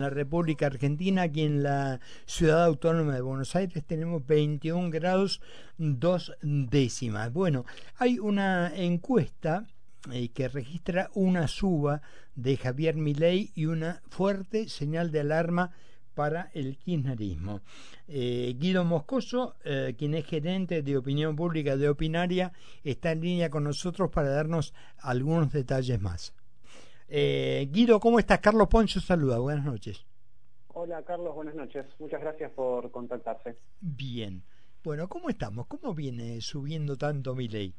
la República Argentina, aquí en la ciudad autónoma de Buenos Aires tenemos 21 grados dos décimas. Bueno, hay una encuesta eh, que registra una suba de Javier Milei y una fuerte señal de alarma para el kirchnerismo. Eh, Guido Moscoso, eh, quien es gerente de opinión pública de Opinaria, está en línea con nosotros para darnos algunos detalles más. Eh, Guido, ¿cómo estás? Carlos Poncho saluda, buenas noches. Hola Carlos, buenas noches. Muchas gracias por contactarse. Bien. Bueno, ¿cómo estamos? ¿Cómo viene subiendo tanto mi ley?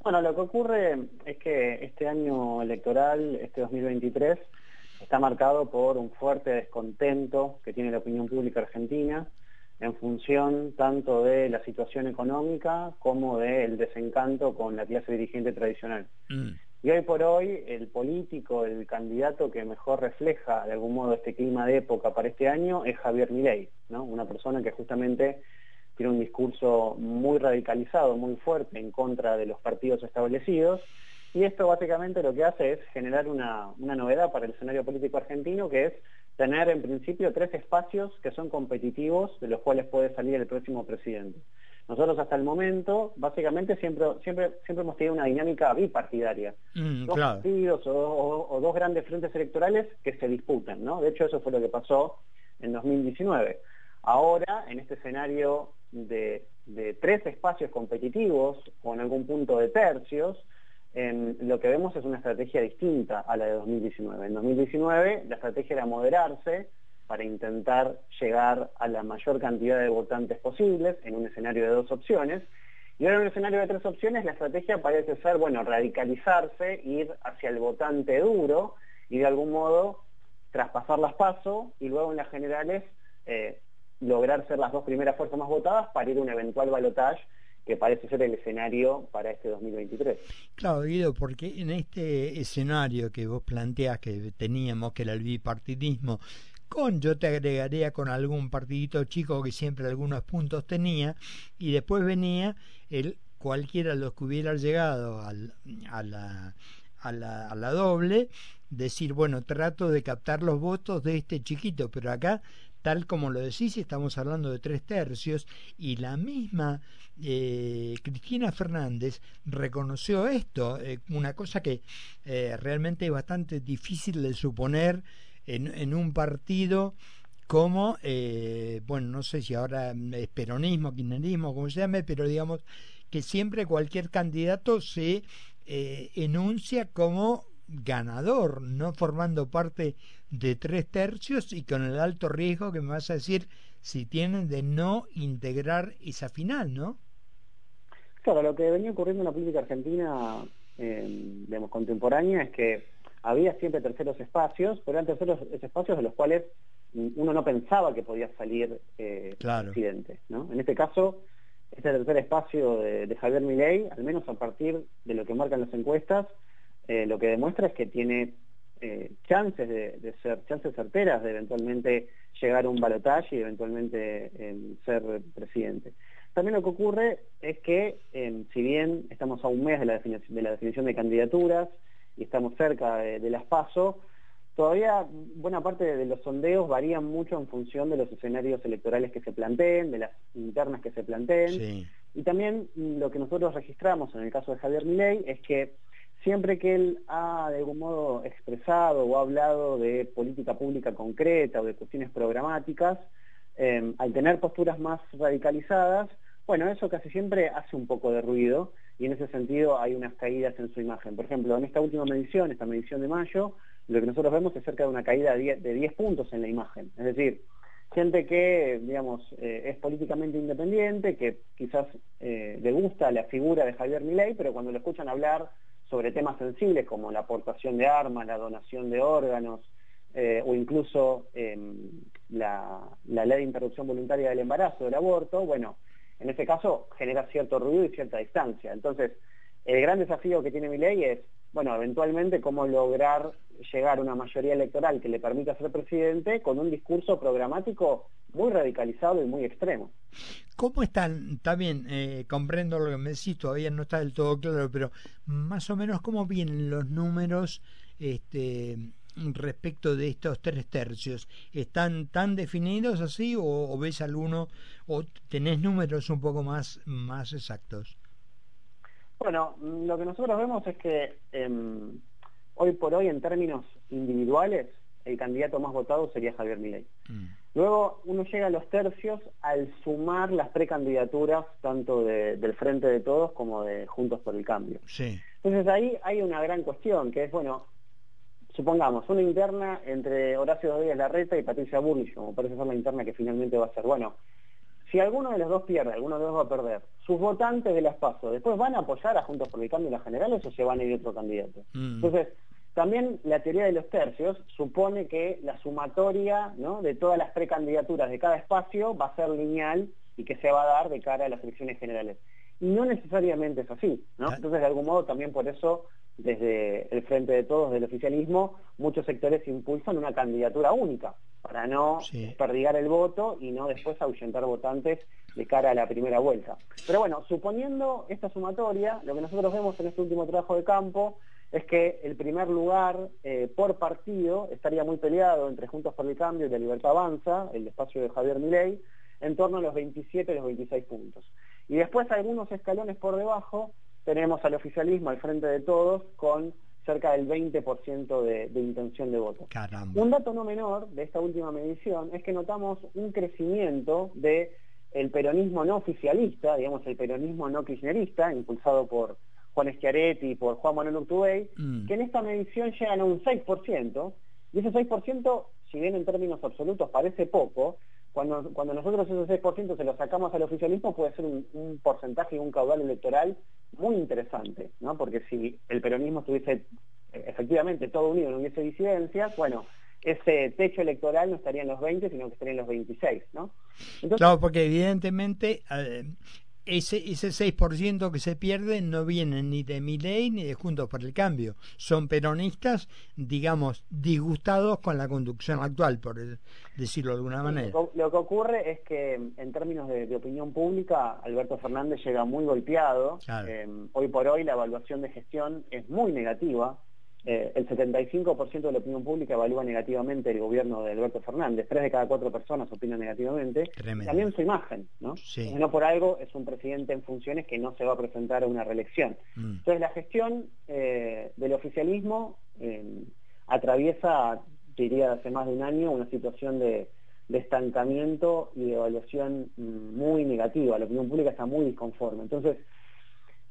Bueno, lo que ocurre es que este año electoral, este 2023, está marcado por un fuerte descontento que tiene la opinión pública argentina en función tanto de la situación económica como del desencanto con la clase dirigente tradicional. Mm. Y hoy por hoy el político, el candidato que mejor refleja de algún modo este clima de época para este año es Javier Milei, ¿no? una persona que justamente tiene un discurso muy radicalizado, muy fuerte en contra de los partidos establecidos. Y esto básicamente lo que hace es generar una, una novedad para el escenario político argentino, que es tener en principio tres espacios que son competitivos, de los cuales puede salir el próximo presidente. Nosotros hasta el momento, básicamente, siempre, siempre, siempre hemos tenido una dinámica bipartidaria. Mm, dos partidos o, dos grandes frentes electorales que se disputan, ¿no? De hecho, eso fue lo que pasó en 2019. Ahora, en este escenario de, tres espacios competitivos, o en algún punto de tercios, lo que vemos es una estrategia distinta a la de 2019. En 2019 la estrategia era moderarse, para intentar llegar a la mayor cantidad de votantes posibles en un escenario de dos opciones. Y ahora en un escenario de tres opciones la estrategia parece ser, bueno, radicalizarse, ir hacia el votante duro y de algún modo traspasar las pasos y luego en las generales eh, lograr ser las dos primeras fuerzas más votadas para ir a un eventual balotaje que parece ser el escenario para este 2023. Claro, Guido, porque en este escenario que vos planteás que teníamos, que era el bipartidismo, con yo te agregaría con algún partidito chico que siempre algunos puntos tenía y después venía el cualquiera de los que hubiera llegado al, a, la, a, la, a la doble decir bueno trato de captar los votos de este chiquito pero acá tal como lo decís, estamos hablando de tres tercios, y la misma eh, Cristina Fernández reconoció esto, eh, una cosa que eh, realmente es bastante difícil de suponer en, un partido como, eh, bueno, no sé si ahora es peronismo, kirchnerismo, como se llame, pero digamos que siempre cualquier candidato se eh, enuncia como ganador, no formando parte de tres tercios y con el alto riesgo que me vas a decir si tienen de no integrar esa final, ¿no? Claro, lo que venía ocurriendo en la política argentina, eh, digamos, contemporánea es que había siempre terceros espacios, pero eran terceros espacios de los cuales uno no pensaba que podía salir eh, presidente. ¿no? En este caso, este tercer espacio de, Javier Milei, al menos a partir de lo que marcan las encuestas, eh, lo que demuestra es que tiene eh, chances de, ser, chances certeras de eventualmente llegar a un balotaje y eventualmente ser presidente. También lo que ocurre es que, si bien estamos a un mes de la, de la definición de candidaturas, y estamos cerca de, las PASO, todavía buena parte de los sondeos varían mucho en función de los escenarios electorales que se planteen, de las internas que se planteen. Y también lo que nosotros registramos en el caso de Javier Milei es que siempre que él ha de algún modo expresado o hablado de política pública concreta o de cuestiones programáticas, eh, al tener posturas más radicalizadas, bueno, eso casi siempre hace un poco de ruido y en ese sentido hay unas caídas en su imagen. Por ejemplo, en esta última medición, esta medición de mayo, lo que nosotros vemos es cerca de una caída de 10, puntos en la imagen. Es decir, gente que, digamos, eh, es políticamente independiente, que quizás eh, le gusta la figura de Javier Milei, pero cuando lo escuchan hablar sobre temas sensibles como la aportación de armas, la donación de órganos, eh, o incluso em, la, la ley de interrupción voluntaria del embarazo, del aborto, bueno, en este caso genera cierto ruido y cierta distancia. Entonces, el gran desafío que tiene mi ley es, bueno, eventualmente cómo lograr llegar a una mayoría electoral que le permita ser presidente con un discurso programático muy radicalizado y muy extremo. ¿Cómo están? También eh, comprendo lo que me decís, todavía no está del todo claro, pero más o menos cómo vienen los números este, respecto de estos tres tercios? ¿Están tan definidos así o, ves alguno o tenés números un poco más, más exactos? Bueno, lo que nosotros vemos es que em, hoy por hoy en términos individuales el candidato más votado sería Javier Milei. Mm. Luego uno llega a los tercios al sumar las precandidaturas tanto del Frente de Todos como de Juntos por el Cambio. Entonces ahí hay una gran cuestión, que es, bueno, supongamos, una interna entre Horacio Díaz Larreta y Patricia Burlich, como parece ser la interna que finalmente va a ser. Bueno, si alguno de los dos pierde, alguno de los dos va a perder, sus votantes de las PASO, ¿después van a apoyar a Juntos por el Cambio en las generales o se van a ir otro candidato? Mm. Entonces, también la teoría de los tercios supone que la sumatoria de todas las precandidaturas de cada espacio va a ser lineal y que se va a dar de cara a las elecciones generales. Y no necesariamente es así, ¿no? Entonces, de algún modo, también por eso, desde el Frente de Todos, del oficialismo, muchos sectores impulsan una candidatura única, para no perdigar el voto y no después ahuyentar votantes de cara a la primera vuelta. Pero bueno, suponiendo esta sumatoria, lo que nosotros vemos en este último trabajo de campo es que el primer lugar eh, por partido estaría muy peleado entre Juntos por el Cambio y de Libertad Avanza, el espacio de Javier Milei, en torno a los 27 y los 26 puntos. Y después algunos escalones por debajo tenemos al oficialismo al frente de todos con cerca del 20% de, de, intención de voto. Un dato no menor de esta última medición es que notamos un crecimiento de el peronismo no oficialista, digamos el peronismo no kirchnerista, impulsado por Juan Schiaretti y por Juan Manuel Urtubey, mm. que en esta medición llegan a un 6%, y ese 6%, si bien en términos absolutos parece poco, cuando, nosotros ese 6% se lo sacamos al oficialismo puede ser un, porcentaje y un caudal electoral muy interesante, ¿no? Porque si el peronismo estuviese eh, efectivamente todo unido, no hubiese disidencias, bueno, ese techo electoral no estaría en los 20, sino que estaría en los 26, ¿no? claro, porque evidentemente eh, ese, ese 6% que se pierde no viene ni de Milei ni de Juntos por el Cambio. Son peronistas, digamos, disgustados con la conducción actual, por decirlo de alguna manera. Lo, que ocurre es que en términos de, opinión pública, Alberto Fernández llega muy golpeado. Eh, hoy por hoy la evaluación de gestión es muy negativa. Eh, el 75% de la opinión pública evalúa negativamente el gobierno de Alberto Fernández, tres de cada cuatro personas opinan negativamente, también su imagen, ¿no? No por algo es un presidente en funciones que no se va a presentar a una reelección. Mm. Entonces la gestión eh, del oficialismo eh, atraviesa, diría hace más de un año, una situación de, de estancamiento y de evaluación mm, muy negativa, la opinión pública está muy disconforme. Entonces,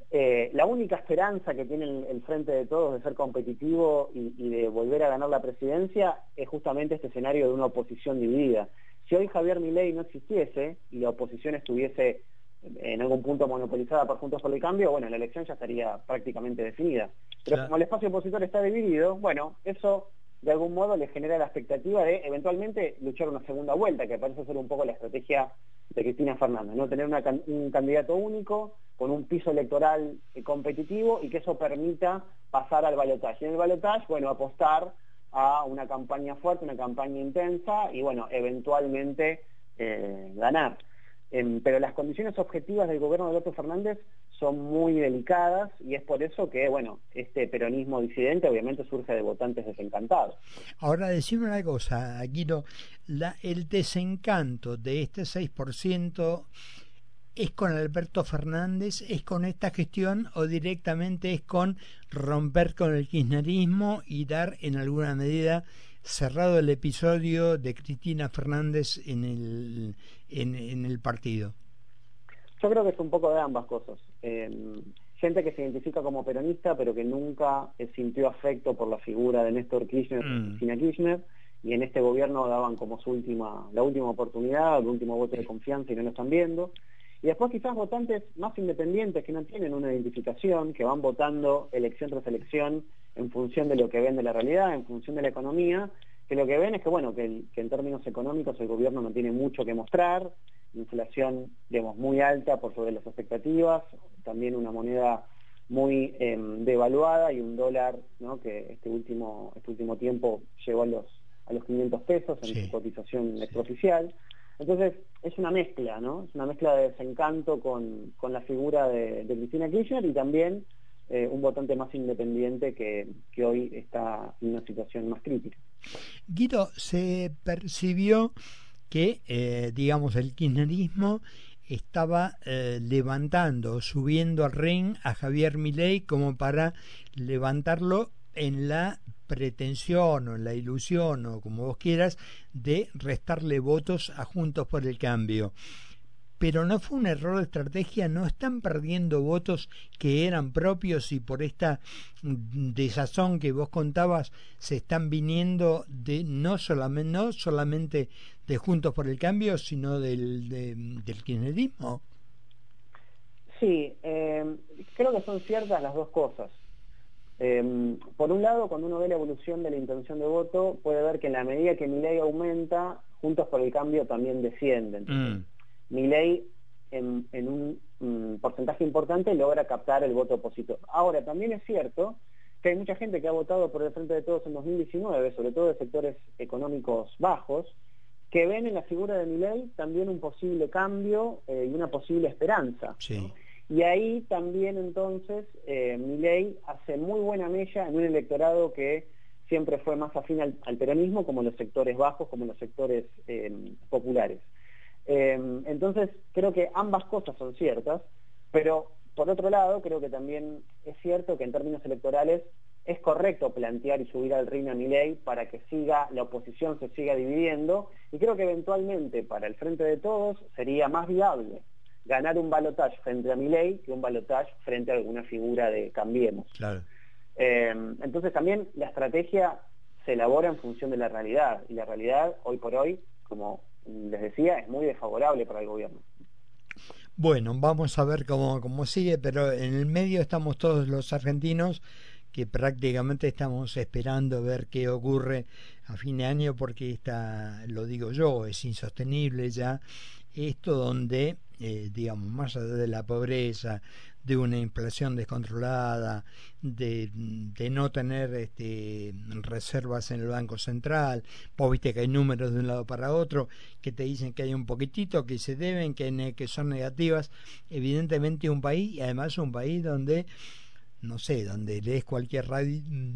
eh, la única esperanza que tiene el, Frente de Todos de ser competitivo y, de volver a ganar la presidencia es justamente este escenario de una oposición dividida. Si hoy Javier Milei no existiese y la oposición estuviese en algún punto monopolizada por Juntos por el Cambio, bueno, la elección ya estaría prácticamente definida. Pero como el espacio opositor está dividido, bueno, eso de algún modo le genera la expectativa de eventualmente luchar una segunda vuelta, que parece ser un poco la estrategia de Cristina Fernández, ¿no? Tener un candidato único con un piso electoral eh, competitivo y que eso permita pasar al balotaje. Y en el balotaje, bueno, apostar a una campaña fuerte, una campaña intensa y, bueno, eventualmente eh, ganar. Em, pero las condiciones objetivas del gobierno de Alberto Fernández son muy delicadas y es por eso que, bueno, este peronismo disidente obviamente surge de votantes desencantados. Ahora, decime una cosa, la, el desencanto de este 6% es con Alberto Fernández, es con esta gestión o directamente es con romper con el kirchnerismo y dar en alguna medida cerrado el episodio de Cristina Fernández en el, en, el partido? Yo creo que es un poco de ambas cosas. Eh, gente que se identifica como peronista, pero que nunca sintió afecto por la figura de Néstor Kirchner y mm. Cristina Kirchner, y en este gobierno daban como su última, la última oportunidad, el último voto de confianza y no lo están viendo. Y después quizás votantes más independientes que no tienen una identificación, que van votando elección tras elección en función de lo que ven de la realidad, en función de la economía, que lo que ven es que, bueno, que, en términos económicos el gobierno no tiene mucho que mostrar, inflación, digamos, muy alta por sobre las expectativas, también una moneda muy em, devaluada y un dólar ¿no? que este último, este último tiempo llegó a los, a los 500 pesos en su cotización extraoficial. Entonces, es una mezcla, ¿no? Es una mezcla de desencanto con, con la figura de, de Cristina Kirchner y también eh, un votante más independiente que, que hoy está en una situación más crítica. Guido, se percibió que, eh, digamos, el kirchnerismo estaba eh, levantando, subiendo al ring a Javier Milei como para levantarlo en la pretensión o en la ilusión o como vos quieras de restarle votos a Juntos por el Cambio pero no fue un error de estrategia, no están perdiendo votos que eran propios y por esta desazón que vos contabas se están viniendo de no solamente no solamente de Juntos por el Cambio, sino del del kirchnerismo. Sí, eh, creo que son ciertas las dos cosas. Eh, por un lado, cuando uno ve la evolución de la intención de voto, puede ver que en la medida que mi ley aumenta, Juntos por el Cambio también desciende. Mm mi ley en, un mm, porcentaje importante logra captar el voto opositor. Ahora, también es cierto que hay mucha gente que ha votado por el Frente de Todos en 2019, sobre todo de sectores económicos bajos, que ven en la figura de mi ley también un posible cambio eh, y una posible esperanza. Y ahí también entonces eh, mi ley hace muy buena mella en un electorado que siempre fue más afín al, peronismo, como los sectores bajos, como los sectores eh, populares. Em, entonces, creo que ambas cosas son ciertas, pero por otro lado, creo que también es cierto que en términos electorales es correcto plantear y subir al reino a ley para que siga la oposición se siga dividiendo y creo que eventualmente para el frente de todos sería más viable ganar un balotaje frente a ley que un balotaje frente a alguna figura de Cambiemos. Em, entonces también la estrategia se elabora en función de la realidad y la realidad hoy por hoy, como les decía, es muy desfavorable para el gobierno. Bueno, vamos a ver cómo, cómo sigue, pero en el medio estamos todos los argentinos que prácticamente estamos esperando ver qué ocurre a fin de año porque está, lo digo yo, es insostenible ya esto donde, eh, digamos, más allá de la pobreza, de una inflación descontrolada, de, de, no tener este, reservas en el Banco Central, vos viste que hay números de un lado para otro que te dicen que hay un poquitito, que se deben, que, que son negativas, evidentemente un país, y además un país donde no sé, donde lees cualquier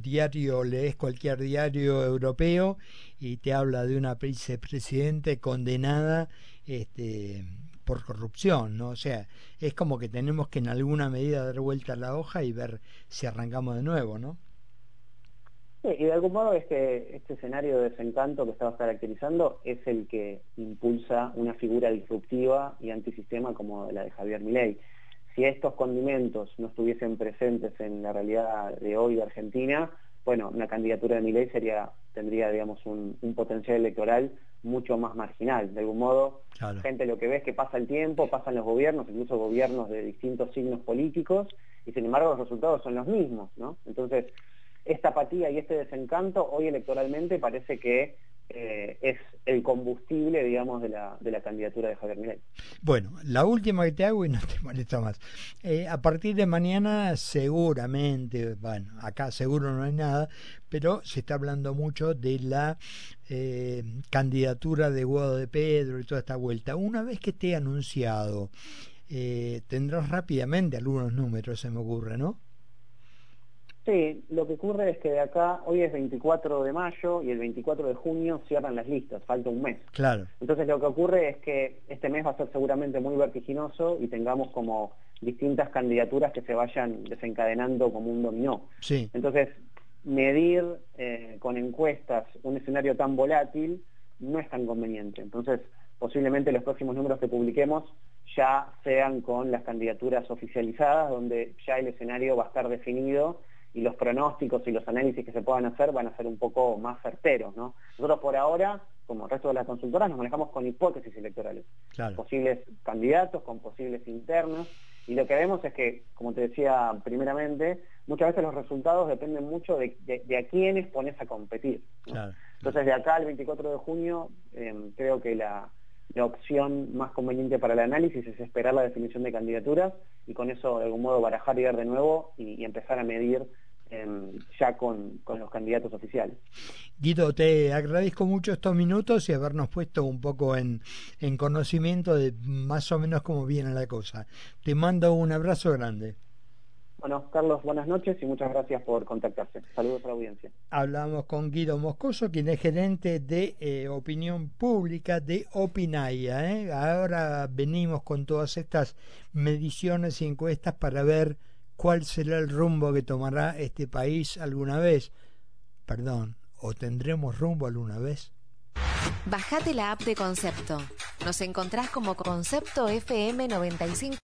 diario, lees cualquier diario europeo y te habla de una vicepresidente condenada este, por corrupción, ¿no? O sea, es como que tenemos que en alguna medida dar vuelta a la hoja y ver si arrancamos de nuevo, ¿no? Y de algún modo este, este escenario de desencanto que estabas caracterizando es el que impulsa una figura disruptiva y antisistema como la de Javier Milei. Si estos condimentos no estuviesen presentes en la realidad de hoy de Argentina, bueno, una candidatura de Milei sería, tendría, digamos, un, potencial electoral mucho más marginal. De algún modo, gente lo que ve es que pasa el tiempo, pasan los gobiernos, incluso gobiernos de distintos signos políticos, y sin embargo los resultados son los mismos, ¿no? Entonces, esta apatía y este desencanto hoy electoralmente parece que eh, es el combustible, digamos, de la, de la candidatura de Javier Milei. Bueno, la última que te hago y no te molesta más. Eh, a partir de mañana seguramente, bueno, acá seguro no hay nada, pero se está hablando mucho de la eh, candidatura de Guado de Pedro y toda esta vuelta. Una vez que esté anunciado, tendrás rápidamente algunos números, se me ocurre, ¿no? Sí, lo que ocurre es que de acá, hoy es 24 de mayo y el 24 de junio cierran las listas, falta un mes. Claro. Entonces lo que ocurre es que este mes va a ser seguramente muy vertiginoso y tengamos como distintas candidaturas que se vayan desencadenando como un dominó. Sí. Entonces, medir eh, con encuestas un escenario tan volátil no es tan conveniente. Entonces, posiblemente los próximos números que publiquemos ya sean con las candidaturas oficializadas, donde ya el escenario va a estar definido y los pronósticos y los análisis que se puedan hacer van a ser un poco más certeros, ¿no? Nosotros por ahora, como el resto de las consultoras, nos manejamos con hipótesis electorales, posibles candidatos, con posibles internos, y lo que vemos es que, como te decía primeramente, muchas veces los resultados dependen mucho de, a quiénes pones a competir. Entonces, de acá al 24 de junio, em, creo que la, opción más conveniente para el análisis es esperar la definición de candidaturas y con eso de algún modo barajar y ver de nuevo y empezar a medir ya con, los candidatos oficiales. Guido, te agradezco mucho estos minutos y habernos puesto un poco en, en conocimiento de más o menos cómo viene la cosa. Te mando un abrazo grande. Bueno, Carlos, buenas noches y muchas gracias por contactarse. Saludos a la audiencia. Hablamos con Guido Moscoso, quien es gerente de eh, opinión pública de Opinaya. ¿eh? Ahora venimos con todas estas mediciones y encuestas para ver cuál será el rumbo que tomará este país alguna vez. Perdón, ¿o tendremos rumbo alguna vez? Bajate la app de Concepto. Nos encontrás como Concepto FM 95.